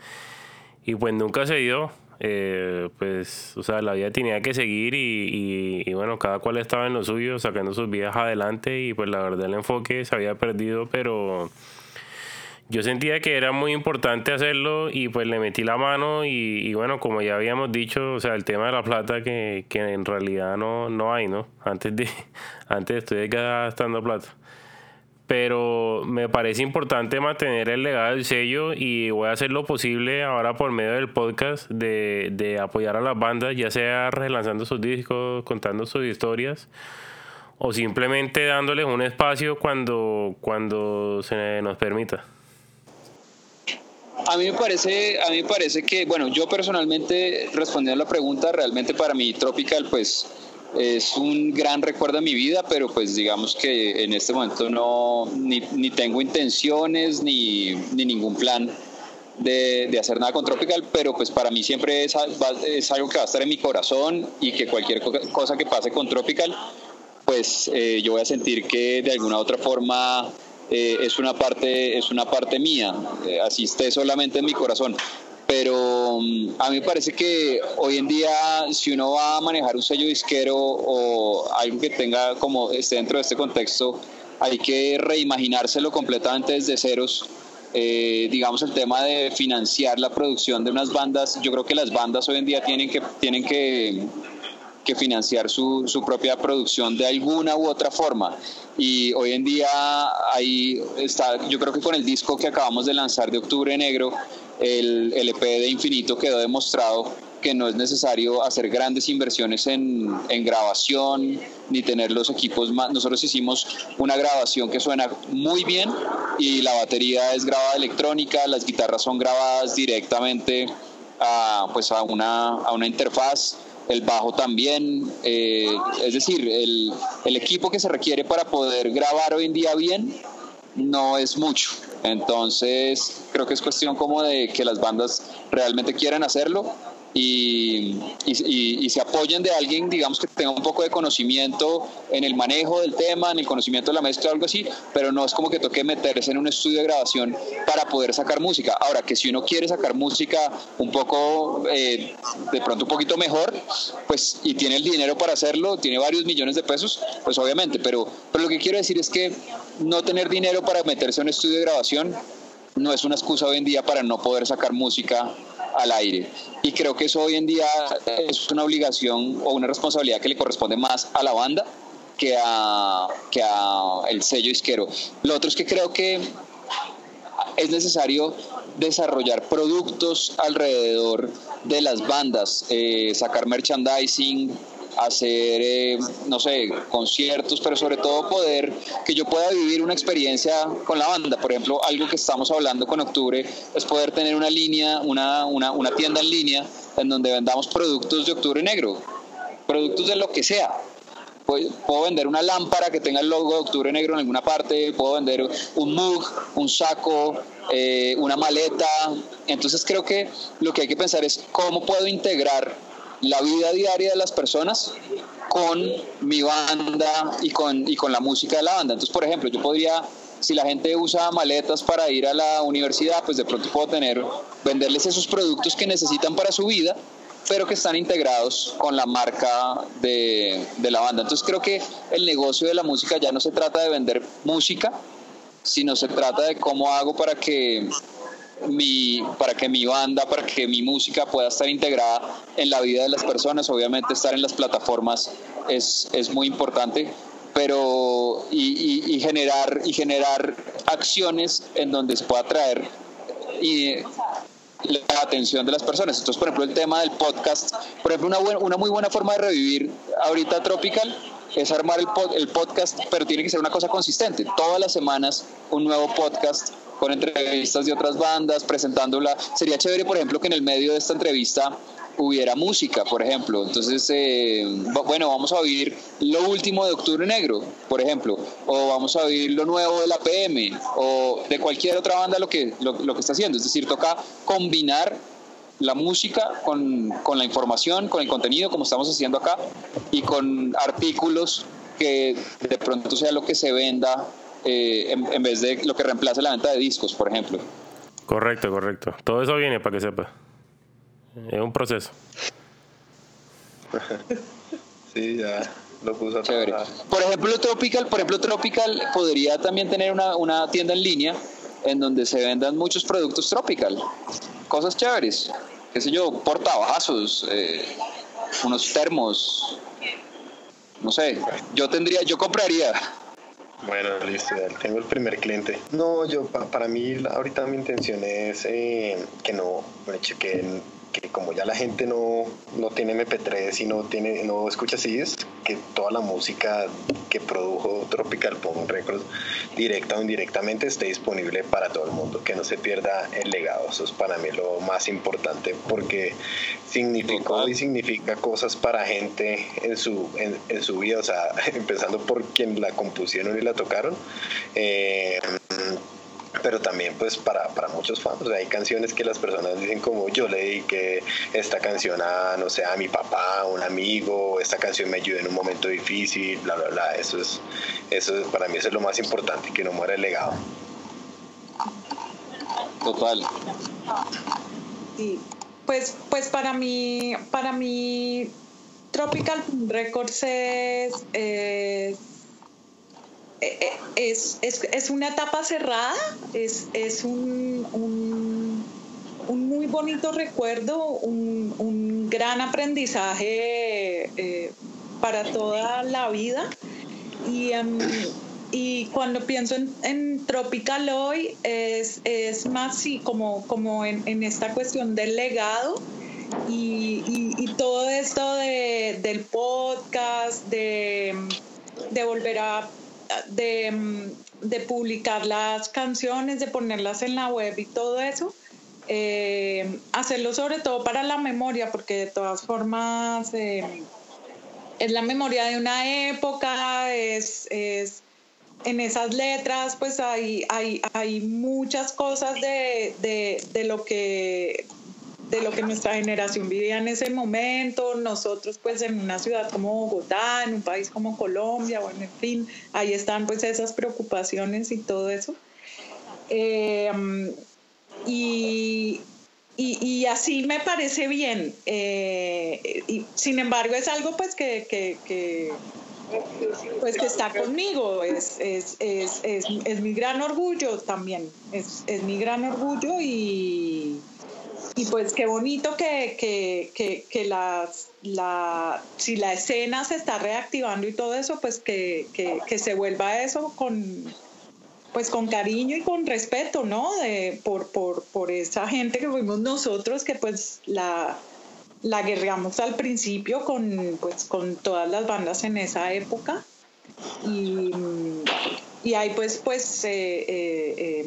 Y pues nunca se dio, eh, pues, o sea, la vida tenía que seguir y, bueno, cada cual estaba en lo suyo, sacando sus vidas adelante y pues la verdad el enfoque se había perdido, pero yo sentía que era muy importante hacerlo y pues le metí la mano y, bueno, como ya habíamos dicho, o sea, el tema de la plata que, que en realidad no, no hay, ¿no? Antes de, <laughs> antes estoy gastando plata pero me parece importante mantener el legado del sello y voy a hacer lo posible ahora por medio del podcast de, de apoyar a las bandas, ya sea relanzando sus discos, contando sus historias o simplemente dándoles un espacio cuando, cuando se nos permita. A mí me parece, a mí me parece que, bueno, yo personalmente respondiendo a la pregunta, realmente para mí Tropical, pues es un gran recuerdo de mi vida, pero pues digamos que en este momento no, ni, ni tengo intenciones ni, ni ningún plan de, de, hacer nada con Tropical, pero pues para mí siempre es, es, algo que va a estar en mi corazón y que cualquier cosa que pase con Tropical, pues eh, yo voy a sentir que de alguna otra forma eh, es, una parte, es una parte mía, eh, así esté solamente en mi corazón pero mm, a mí me parece que hoy en día si uno va a manejar un sello disquero o algo que tenga como esté dentro de este contexto, hay que reimaginárselo completamente desde ceros. Eh, digamos el tema de financiar la producción de unas bandas, yo creo que las bandas hoy en día tienen que, tienen que, que financiar su, su propia producción de alguna u otra forma y hoy en día ahí está, yo creo que con el disco que acabamos de lanzar de Octubre Negro, el, el EP de Infinito quedó demostrado que no es necesario hacer grandes inversiones en, en, grabación ni tener los equipos más. Nosotros hicimos una grabación que suena muy bien y la batería es grabada electrónica, las guitarras son grabadas directamente a, pues a, una, a una interfaz el bajo también, eh, es decir, el, el, equipo que se requiere para poder grabar hoy en día bien no es mucho. Entonces, creo que es cuestión como de que las bandas realmente quieran hacerlo y, y, se apoyen de alguien, digamos, que tenga un poco de conocimiento en el manejo del tema, en el conocimiento de la mezcla o algo así, pero no es como que toque meterse en un estudio de grabación para poder sacar música. Ahora, que si uno quiere sacar música un poco, eh, de pronto un poquito mejor, pues, y tiene el dinero para hacerlo, tiene varios millones de pesos, pues obviamente, pero, pero lo que quiero decir es que no tener dinero para meterse en un estudio de grabación no es una excusa hoy en día para no poder sacar música al aire. Y creo que eso hoy en día es una obligación o una responsabilidad que le corresponde más a la banda que a, que a el sello isquero. Lo otro es que creo que es necesario desarrollar productos alrededor de las bandas, eh, sacar merchandising, hacer, eh, no sé, conciertos, pero sobre todo poder que yo pueda vivir una experiencia con la banda. Por ejemplo, algo que estamos hablando con Octubre es poder tener una línea, una, una, una tienda en línea en donde vendamos productos de Octubre Negro, productos de lo que sea. Puedo vender una lámpara que tenga el logo de Octubre Negro en alguna parte, puedo vender un mug, un saco, eh, una maleta. Entonces creo que lo que hay que pensar es cómo puedo integrar la vida diaria de las personas con mi banda y con, y con la música de la banda. Entonces, por ejemplo, yo podría, si la gente usa maletas para ir a la universidad, pues de pronto puedo tener, venderles esos productos que necesitan para su vida, pero que están integrados con la marca de, de la banda. Entonces creo que el negocio de la música ya no se trata de vender música, sino se trata de cómo hago para que mi, para que mi banda, para que mi música pueda estar integrada en la vida de las personas. Obviamente estar en las plataformas es, es muy importante, pero y, generar, y generar acciones en donde se pueda traer y la atención de las personas. Entonces, por ejemplo, el tema del podcast, por ejemplo, una, una muy buena forma de revivir ahorita Tropical es armar el, el podcast, pero tiene que ser una cosa consistente. Todas las semanas un nuevo podcast con entrevistas de otras bandas, presentándola. Sería chévere, por ejemplo, que en el medio de esta entrevista hubiera música, por ejemplo. Entonces, eh, bueno, vamos a oír lo último de Octubre Negro, por ejemplo, o vamos a oír lo nuevo de la PM, o de cualquier otra banda lo que, lo, que está haciendo. Es decir, toca combinar la música con, con, la información, con el contenido, como estamos haciendo acá, y con artículos que de pronto sea lo que se venda eh, en, vez de lo que reemplace la venta de discos, por ejemplo. Correcto, correcto. Todo eso viene para que sepa. Es un proceso. <laughs> sí, ya lo puso Chévere. Por ejemplo, Tropical, por ejemplo, Tropical podría también tener una, una tienda en línea en donde se vendan muchos productos Tropical. Cosas chéveres. Qué sé yo, portavasos, eh, unos termos. No sé, yo tendría, yo compraría bueno, listo, tengo el primer cliente. No, yo, para mí, ahorita mi intención es eh, que no, que que como ya la gente no, no tiene MP3 y no, tiene, no escucha CDs, que toda la música que produjo Tropical Punk Records, directa o indirectamente, esté disponible para todo el mundo, que no se pierda el legado. Eso es para mí lo más importante porque significó y significa cosas para gente en su, en, en su vida, o sea, <laughs> empezando por quien la compusieron y la tocaron. Eh, pero también pues para, para muchos fans, hay canciones que las personas dicen como yo le dediqué esta canción a, no sé, a mi papá, a un amigo, esta canción me ayudó en un momento difícil, bla, bla, bla, eso es, eso para mí eso es lo más importante, que no muera el legado. Total. Sí, pues, pues para mí, para mí Tropical Records es eh, es, es, es, una etapa cerrada, es, es un, un, muy bonito recuerdo, un, un gran aprendizaje eh, para toda la vida. Y, em, y cuando pienso en, en Tropical hoy, es, más sí, como, como en, en esta cuestión del legado y, todo esto de, del podcast, de, de volver a, de, de, publicar las canciones, de ponerlas en la web y todo eso, eh, hacerlo sobre todo para la memoria, porque de todas formas eh, es la memoria de una época, es, es en esas letras pues hay, hay, hay muchas cosas de, de, de, lo que de lo que nuestra generación vivía en ese momento, nosotros pues en una ciudad como Bogotá, en un país como Colombia, bueno, en fin, ahí están pues esas preocupaciones y todo eso. Eh, y, y, así me parece bien. Eh, y, sin embargo, es algo pues que, que, pues que está conmigo, es, es, es, es, mi gran orgullo también, es, mi gran orgullo y, y pues qué bonito que, que, que, las, la, si la escena se está reactivando y todo eso, pues que, que se vuelva eso con, pues con cariño y con respeto, ¿no? De, por, por, por esa gente que fuimos nosotros que pues la, la guerreamos al principio con, pues, con todas las bandas en esa época. Y, y ahí pues, pues eh, eh, eh,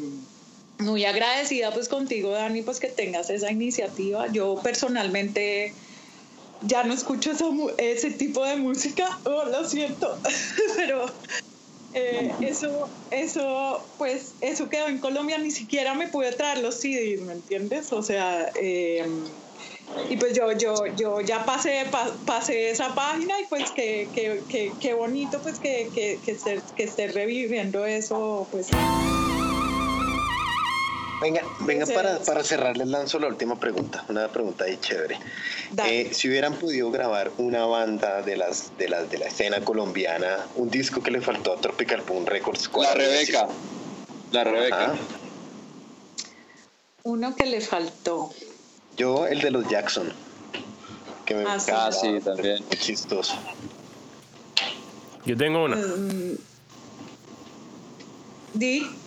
muy agradecida pues contigo, Dani, pues que tengas esa iniciativa. Yo personalmente ya no escucho ese tipo de música, <laughs> oh, lo siento, <laughs> pero eh, eso, eso, pues, eso quedó en Colombia, ni siquiera me pude traer los CDs, ¿me entiendes? O sea, eh, y pues yo, yo, yo ya pasé, pasé esa página y pues qué que, que, bonito pues que, que, que, esté, que esté reviviendo eso, pues. Venga, venga para, para cerrar, les lanzo la última pregunta, una pregunta ahí chévere. Eh, si hubieran podido grabar una banda de las, de las de la escena colombiana, un disco que le faltó a Tropical Boom Records. La Rebeca. La Rebeca. Uno que le faltó. Yo, el de los Jackson. Que me ah, ah sí, también. chistoso. Yo tengo una. Mm, Di.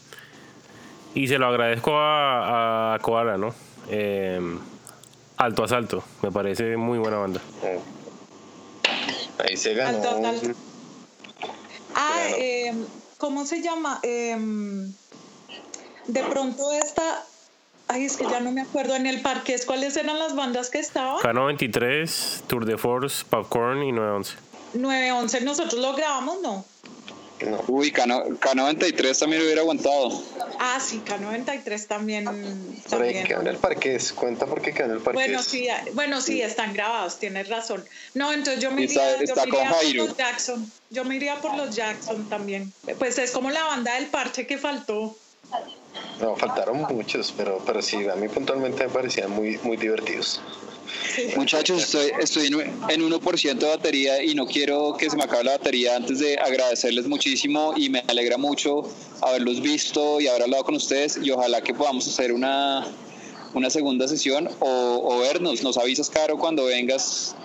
Y se lo agradezco a, a Koala, ¿no? Eh, alto Asalto, me parece muy buena banda. Ahí se ganó. Alto Asalto. Ah, eh, ¿cómo se llama? Eh, de pronto esta, ay, es que ya no me acuerdo, en el parque, ¿cuáles eran las bandas que estaban? K93, Tour de Force, Popcorn y 911. 911, nosotros lo grabamos, ¿no? Uy, K, 93 también hubiera aguantado. Ah, sí, K93 también. también. quedó en el parqués. Cuenta por qué quedó en el parqués. Bueno, sí, bueno, sí, están grabados, tienes razón. No, entonces yo me iría, yo por los Jackson. Yo me iría por los Jackson también. Pues es como la banda del parche que faltó. No, faltaron muchos, pero, pero sí, a mí puntualmente me parecían muy, muy divertidos. Muchachos, estoy, estoy en 1% de batería y no quiero que se me acabe la batería antes de agradecerles muchísimo y me alegra mucho haberlos visto y haber hablado con ustedes y ojalá que podamos hacer una, una segunda sesión o, vernos. Nos avisas, Caro, cuando vengas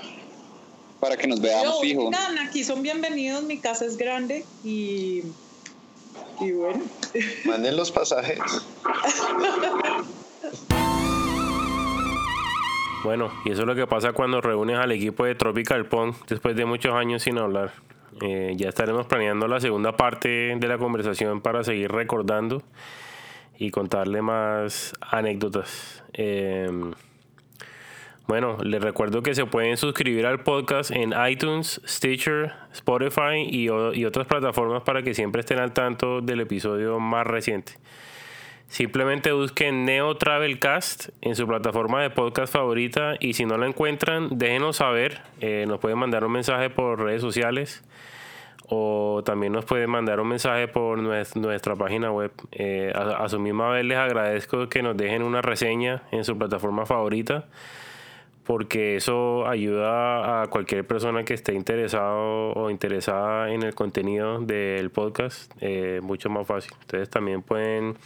para que nos veamos fijo. aquí son bienvenidos, mi casa es grande y, y bueno. Manden los pasajes. <laughs> Bueno, y eso es lo que pasa cuando reúnes al equipo de Tropical Punk después de muchos años sin hablar. Eh, ya estaremos planeando la segunda parte de la conversación para seguir recordando y contarle más anécdotas. Em, bueno, les recuerdo que se pueden suscribir al podcast en iTunes, Stitcher, Spotify y, y otras plataformas para que siempre estén al tanto del episodio más reciente. Simplemente busquen Neo Travel Cast en su plataforma de podcast favorita y si no la encuentran, déjenos saber. Eh, nos pueden mandar un mensaje por redes sociales o también nos pueden mandar un mensaje por nuestra página web. Eh, a, su misma vez les agradezco que nos dejen una reseña en su plataforma favorita porque eso ayuda a cualquier persona que esté interesado o interesada en el contenido del podcast eh, mucho más fácil. Ustedes también pueden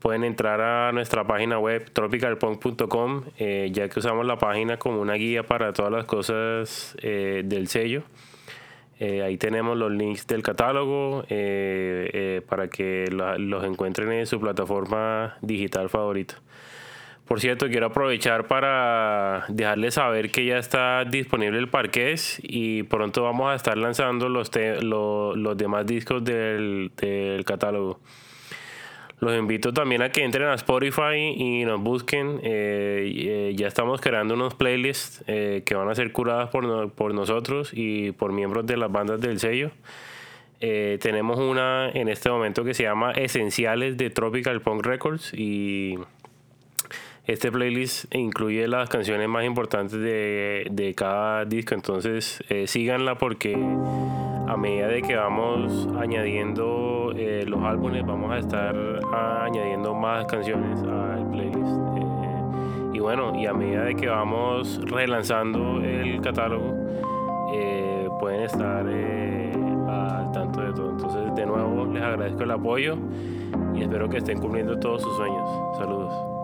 pueden entrar a nuestra página web tropicalpunk.com, eh, ya que usamos la página como una guía para todas las cosas eh, del sello. Eh, ahí tenemos los links del catálogo para que los encuentren en su plataforma digital favorita. Por cierto, quiero aprovechar para dejarles saber que ya está disponible el parqués y pronto vamos a estar lanzando los, los demás discos del, del catálogo. Los invito también a que entren a Spotify y nos busquen. Eh, eh, ya estamos creando unos playlists eh, que van a ser curadas por, por, nosotros y por miembros de las bandas del sello. tenemos una en este momento que se llama Esenciales de Tropical Punk Records y este playlist incluye las canciones más importantes de, de cada disco. Entonces síganla porque a medida de que vamos añadiendo eh, los álbumes, vamos a estar añadiendo más canciones al playlist. Eh, y bueno, y a medida de que vamos relanzando el catálogo, eh, pueden estar al tanto de todo. Entonces, de nuevo, les agradezco el apoyo y espero que estén cumpliendo todos sus sueños. Saludos.